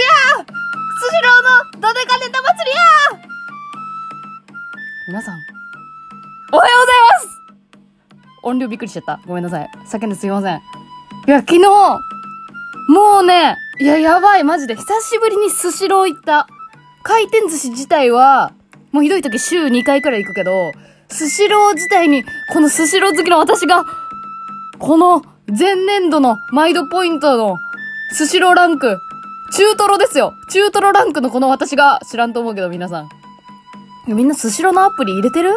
やスシローのどでかネタ祭りや皆さん、おはようございます音量びっくりしちゃった。ごめんなさい。叫んですいません。いや、昨日、もうね、いや、やばい、マジで。久しぶりにスシロー行った。回転寿司自体は、もうひどい時週2回くらい行くけど、スシロー自体に、このスシロー好きの私が、この前年度のマイドポイントのスシローランク、中トロですよ。中トロランクのこの私が知らんと思うけど皆さん。みんなスシローのアプリ入れてる？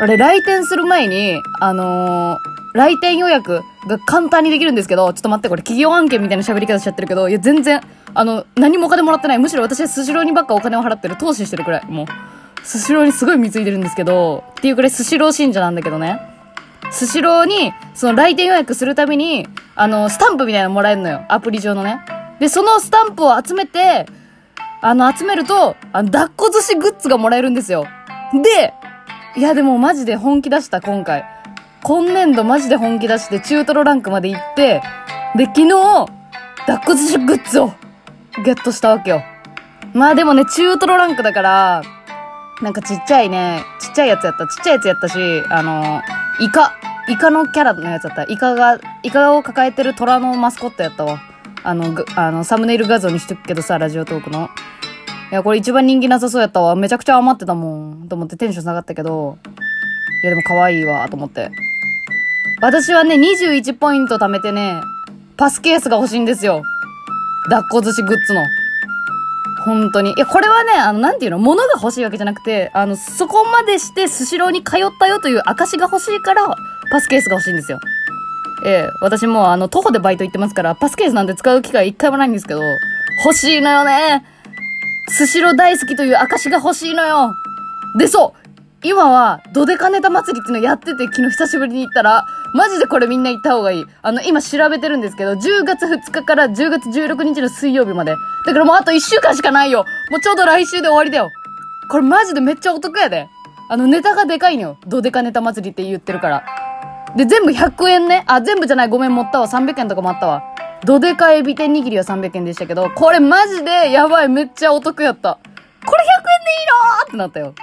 あれ、来店する前に、あのー、来店予約が簡単にできるんですけど、ちょっと待って、これ企業案件みたいな喋り方しちゃってるけど、いや、全然、あの、何もお金もらってない。むしろ私はスシローにばっかお金を払ってる。投資してるくらい。もう、スシローにすごい貢いでるんですけど、っていうくらいスシロー信者なんだけどね。スシローに、その来店予約するために、あの、スタンプみたいなのもらえるのよ。アプリ上のね。で、そのスタンプを集めて、あの、集めると、あの、抱っこ寿司グッズがもらえるんですよ。で、いやでもマジで本気出した今回。今年度マジで本気出して中トロランクまで行って、で、昨日、抱っこ寿司グッズをゲットしたわけよ。まあでもね、中トロランクだから、なんかちっちゃいね、ちっちゃいやつやった。ちっちゃいやつやったし、あの、イカ、イカのキャラのやつやった。イカが、イカを抱えてる虎のマスコットやったわ。あの、あの、サムネイル画像にしとくけどさ、ラジオトークの。いや、これ一番人気なさそうやったわ。めちゃくちゃ余ってたもん。と思ってテンション下がったけど。いや、でも可愛いわ、と思って。私はね、21ポイント貯めてね、パスケースが欲しいんですよ。抱っこ寿司グッズの。本当に。いや、これはね、あの、なんていうの、物が欲しいわけじゃなくて、あの、そこまでしてスシローに通ったよという証が欲しいから、パスケースが欲しいんですよ。ええ、私もあの、徒歩でバイト行ってますから、パスケースなんて使う機会一回もないんですけど、欲しいのよね。スシロ大好きという証が欲しいのよ。で、そう。今は、ドデカネタ祭りっていうのやってて、昨日久しぶりに行ったら、マジでこれみんな行った方がいい。あの、今調べてるんですけど、10月2日から10月16日の水曜日まで。だからもうあと1週間しかないよ。もうちょうど来週で終わりだよ。これマジでめっちゃお得やで。あの、ネタがでかいのよ。ドデカネタ祭りって言ってるから。で、全部100円ね。あ、全部じゃない。ごめん、持ったわ。300円とかもあったわ。どでかエビ天握りは300円でしたけど、これマジでやばい、めっちゃお得やった。これ100円でいいのってなったよ。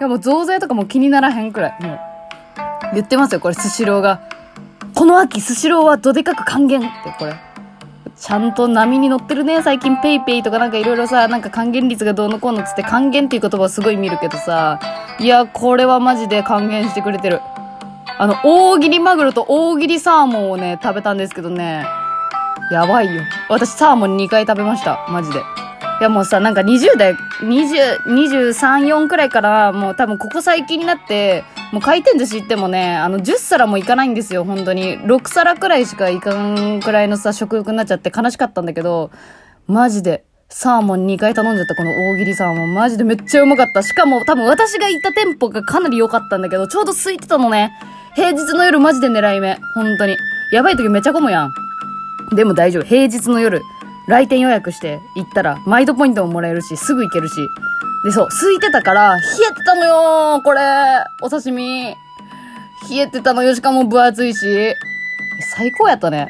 いやもう増税とかも気にならへんくらい。もう。言ってますよ、これ、スシローが。この秋、スシローはどでかく還元って、これ。ちゃんと波に乗ってるね、最近ペイペイとかなんかいろいろさ、なんか還元率がどうのこうのつって還元っていう言葉をすごい見るけどさ、いや、これはマジで還元してくれてる。あの、大切りマグロと大切りサーモンをね、食べたんですけどね、やばいよ。私サーモン2回食べました。マジで。いやもうさ、なんか20代、20、23、4くらいからもう多分ここ最近になって、もう回転寿司行ってもね、あの10皿もいかないんですよ、本当に。6皿くらいしかいかんくらいのさ、食欲になっちゃって悲しかったんだけど、マジで。サーモン2回頼んじゃったこの大喜利サーモン。マジでめっちゃうまかった。しかも多分私が行った店舗がかなり良かったんだけど、ちょうど空いてたのね。平日の夜マジで狙い目。本当に。やばい時めっちゃ混むやん。でも大丈夫。平日の夜、来店予約して行ったら、マイドポイントももらえるし、すぐ行けるし。で、そう、空いてたから、冷えてたのよこれ、お刺身。冷えてたのよ、しかも分厚いし。最高やったね。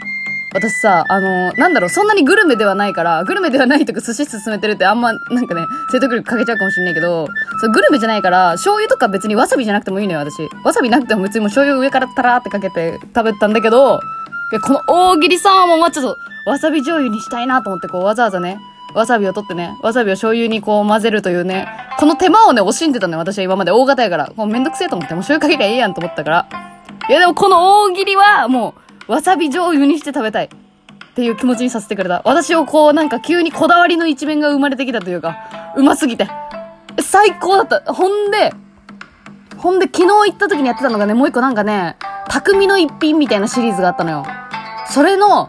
私さ、あのー、なんだろう、そんなにグルメではないから、グルメではないとか寿司進めてるってあんま、なんかね、説得力かけちゃうかもしんないけど、そう、グルメじゃないから、醤油とか別にわさびじゃなくてもいいのよ、私。わさびなくても別にもう醤油上からタラーってかけて食べたんだけど、いや、この大切りサーモンはちょっと、わさび醤油にしたいなと思って、こう、わざわざね、わさびを取ってね、わさびを醤油にこう混ぜるというね、この手間をね、惜しんでたのよ、私は今まで大型やから。もうめんどくせえと思って、もう醤油かけりゃええやんと思ったから。いや、でもこの大切りは、もう、わさび醤油にして食べたい。っていう気持ちにさせてくれた。私をこう、なんか急にこだわりの一面が生まれてきたというか、うますぎて。最高だった。ほんで、ほんで昨日行った時にやってたのがね、もう一個なんかね、匠の一品みたいなシリーズがあったのよ。それの、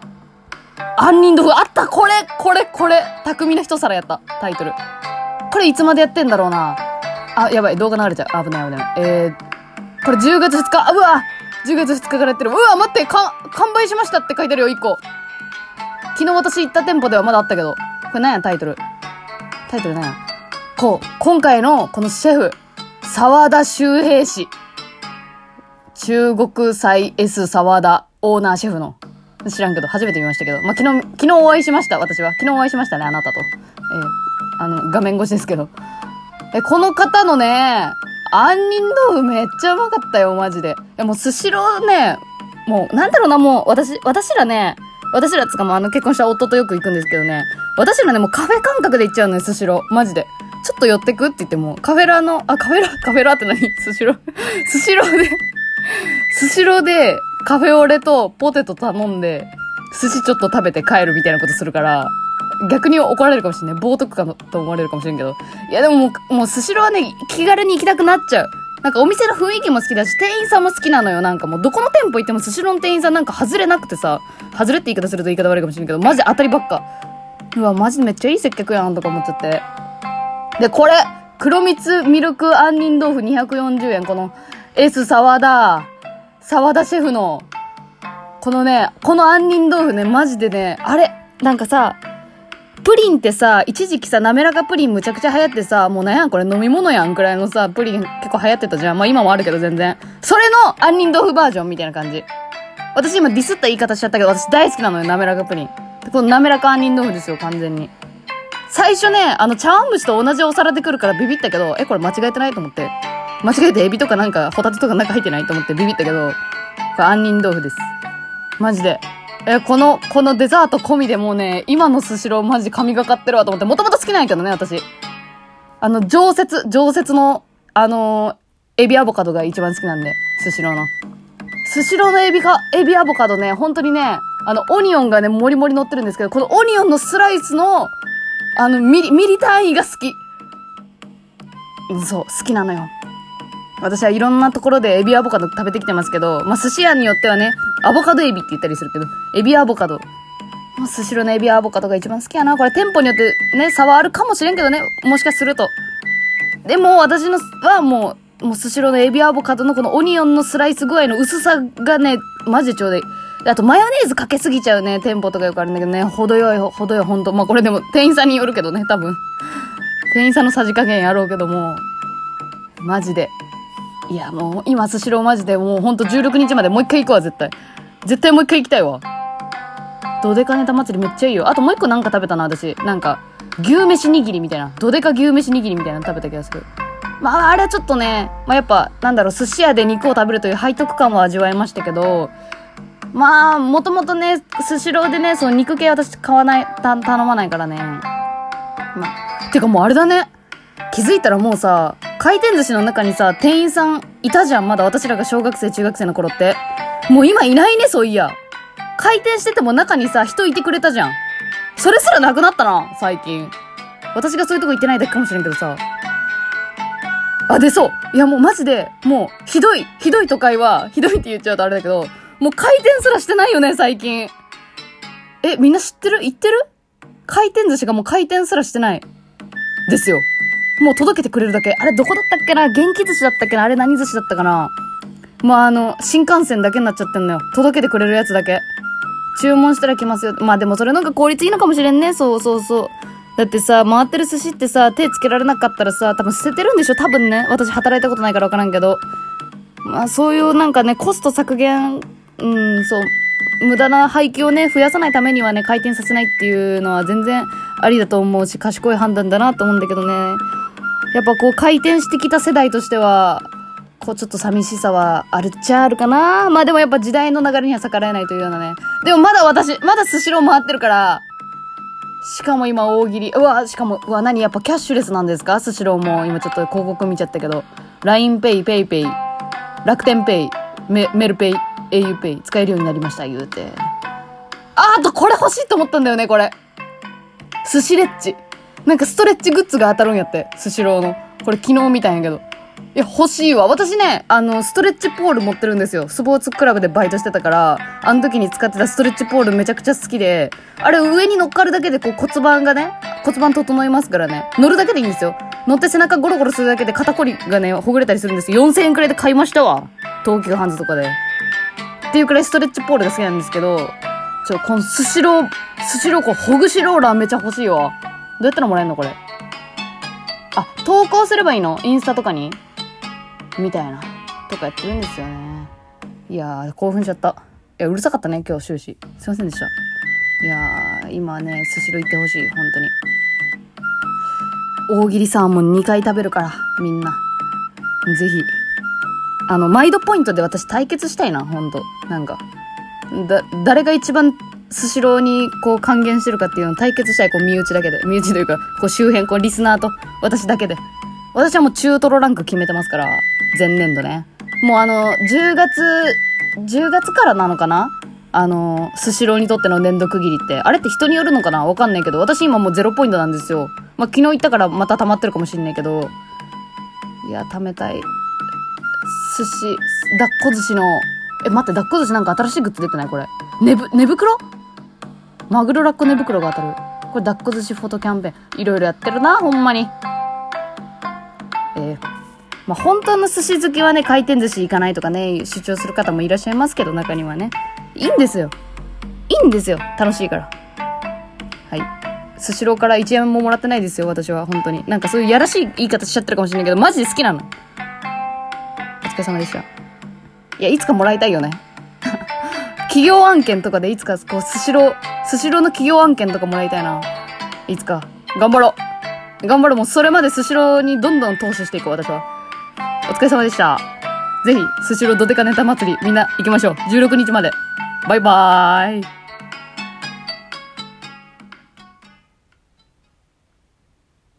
杏仁豆腐、あったこれこれこれ匠の一皿やった。タイトル。これいつまでやってんだろうな。あ、やばい、動画流れちゃう。危ない危ない。えー、これ10月2日、あ、うわ !10 月2日からやってる。うわ、待ってか、完売しましたって書いてるよ、1個。昨日私行った店舗ではまだあったけど。これ何や、タイトル。タイトル何や。こう、今回のこのシェフ、沢田修平氏。中国菜 S 沢田オーナーシェフの。知らんけど、初めて見ましたけど。まあ、昨日、昨日お会いしました、私は。昨日お会いしましたね、あなたと。えー、あの、画面越しですけど。え、この方のね、杏仁豆腐めっちゃうまかったよ、マジで。いや、もうスシローね、もう、なんだろうな、もう、私、私らね、私らつかもあの結婚した夫とよく行くんですけどね、私らね、もうカフェ感覚で行っちゃうのよ、スシロー。マジで。ちょっと寄ってくって言っても、カフェラの、あ、カフェラ、カフェラって何？スシロー？スシローでスシローでカフェオレとポテト頼んで、寿司ちょっと食べて帰るみたいなことするから、逆に怒られるかもしれない。冒涜かと思われるかもしれんけど。いやでももう、もうスシローはね、気軽に行きたくなっちゃう。なんかお店の雰囲気も好きだし、店員さんも好きなのよ。なんかもうどこの店舗行ってもスシローの店員さんなんか外れなくてさ、外れって言い方すると言い方悪いかもしれんけど、マジ当たりばっか。うわ、マジめっちゃいい接客やんとか思っちゃって。で、これ、黒蜜ミルク杏仁豆腐240円。この S 沢田、沢田シェフの、このね、この杏仁豆腐ね、マジでね、あれ、なんかさ、プリンってさ、一時期さ、滑らかプリンむちゃくちゃ流行ってさ、もうなんやんこれ飲み物やんくらいのさ、プリン結構流行ってたじゃん。まあ今もあるけど全然。それの杏仁豆腐バージョンみたいな感じ。私今ディスった言い方しちゃったけど、私大好きなのよ、滑らかプリン。この滑らか杏仁豆腐ですよ、完全に。最初ね、あの茶碗蒸しと同じお皿で来るからビビったけど、え、これ間違えてないと思って。間違えてエビとかなんか、ホタテとか中入ってないと思ってビビったけど、これ杏仁豆腐です。マジで。え、この、このデザート込みでもうね、今のスシローマジ神がかってるわと思って、もともと好きなんやけどね、私。あの、常設、常設の、あのー、エビアボカドが一番好きなんで、スシローの。スシローのエビか、エビアボカドね、本当にね、あの、オニオンがね、もりもり乗ってるんですけど、このオニオンのスライスの、あの、ミリ、ミリ単位が好き。そう、好きなのよ。私はいろんなところでエビアボカド食べてきてますけど、まあ、寿司屋によってはね、アボカドエビって言ったりするけど、エビアボカド。まあ、スシローのエビアボカドが一番好きやな。これ店舗によってね、差はあるかもしれんけどね、もしかすると。でも私のはもう、もうスシローのエビアボカドのこのオニオンのスライス具合の薄さがね、マジでちょうどいい。あと、マヨネーズかけすぎちゃうね、店舗とかよくあるんだけどね、程よい、程よい、ほんと。まあ、これでも、店員さんによるけどね、多分。店員さんのさじ加減やろうけども、マジで。いや、もう、今、スシローマジで、もうほんと16日までもう一回行くわ、絶対。絶対もう一回行きたいわ。どでかネタ祭りめっちゃいいよ。あともう一個なんか食べたな、私。なんか、牛飯握りみたいな。どでか牛飯握りみたいなの食べた気がする。まあ、あれはちょっとね、まあ、やっぱ、なんだろう、寿司屋で肉を食べるという背徳感は味わいましたけど、まあ、もともとね、スシローでね、その肉系私買わない、た、頼まないからね。まあ、てかもうあれだね。気づいたらもうさ、回転寿司の中にさ、店員さんいたじゃん。まだ私らが小学生、中学生の頃って。もう今いないね、そういや。回転してても中にさ、人いてくれたじゃん。それすらなくなったな、最近。私がそういうとこ行ってないだけかもしれんけどさ。あ、で、そう。いや、もうマジで、もう、ひどい、ひどい都会は、ひどいって言っちゃうとあれだけど、もう回転すらしてないよね、最近。え、みんな知ってる？言ってる？回転寿司がもう回転すらしてない。ですよ。もう届けてくれるだけ。あれどこだったっけな？元気寿司だったっけな？あれ何寿司だったかな？まあ、あの、新幹線だけになっちゃってんのよ。届けてくれるやつだけ。注文したら来ますよ。まあでもそれの方が効率いいのかもしれんね。そうそうそう。だってさ、回ってる寿司ってさ、手つけられなかったらさ、多分捨ててるんでしょ？多分ね。私働いたことないからわからんけど。まあそういうなんかね、コスト削減、うん、そう。無駄な廃棄をね、増やさないためにはね、回転させないっていうのは全然ありだと思うし、賢い判断だなと思うんだけどね。やっぱこう回転してきた世代としては、こうちょっと寂しさはあるっちゃあるかなまあでもやっぱ時代の流れには逆らえないというようなね。でもまだ私、まだスシロー回ってるから、しかも今大喜利。うわ、しかも、うわ、何やっぱキャッシュレスなんですか？スシローも。今ちょっと広告見ちゃったけど。LINEPay、PayPay、楽天 Pay、メメルペイ、auPay 使えるようになりました、言うて。あ、あとこれ欲しいと思ったんだよね、これ。寿司レッチ。なんかストレッチグッズが当たるんやって。スシローの。これ昨日見たんやけど。いや、欲しいわ。私ね、あの、ストレッチポール持ってるんですよ。スポーツクラブでバイトしてたから、あの時に使ってたストレッチポールめちゃくちゃ好きで、あれ上に乗っかるだけでこう骨盤がね、骨盤整いますからね。乗るだけでいいんですよ。乗って背中ゴロゴロするだけで肩こりがね、ほぐれたりするんですよ。4000円くらいで買いましたわ。東急ハンズとかで。っていうくらいストレッチポールが好きなんですけど、ちょ、このスシロー、スシローこう、ほぐしローラーめちゃ欲しいわ。どうやったらもらえんのこれ？あ、投稿すればいいの？インスタとかに？みたいな。とかやってるんですよね。いやー、興奮しちゃった。いや、うるさかったね、今日終始。すいませんでした。いやー、今ね、スシロー行ってほしい、本当に。大喜利サーモン2回食べるから、みんな。ぜひ。あの、マイドポイントで私対決したいな、ほんと。なんか。だ、誰が一番スシローにこう還元してるかっていうのを対決したい、こう身内だけで。身内というか、こう周辺、こうリスナーと私だけで。私はもう中トロランク決めてますから、前年度ね。もうあの、10月、10月からなのかな？あの、スシローにとっての年度区切りって。あれって人によるのかな？わかんないけど、私今もうゼロポイントなんですよ。まあ、昨日行ったからまた溜まってるかもしんないけど。いや、貯めたい。寿司、抱っこ寿司の、え、待って、抱っこ寿司なんか新しいグッズ出てない？これ。寝ぶ、寝袋マグロラッコ寝袋が当たる。これ抱っこ寿司フォトキャンペーン。いろいろやってるな、ほんまに。えー、まあ、本当の寿司好きはね、回転寿司行かないとかね、主張する方もいらっしゃいますけど、中にはね。いいんですよ。いいんですよ。楽しいから。はい。スシローから1円ももらってないですよ、私は。本当に。なんかそういうやらしい言い方しちゃってるかもしれないけど、マジで好きなの。お疲れ様でした。いや、いつかもらいたいよね。企業案件とかでいつか、こう、スシロー、スシローの企業案件とかもらいたいな。いつか。頑張ろう。頑張ろう。もうそれまでスシローにどんどん投資していこう、私は。お疲れ様でした。ぜひ、スシロードデカネタ祭り、みんな行きましょう。16日まで。バイバーイ。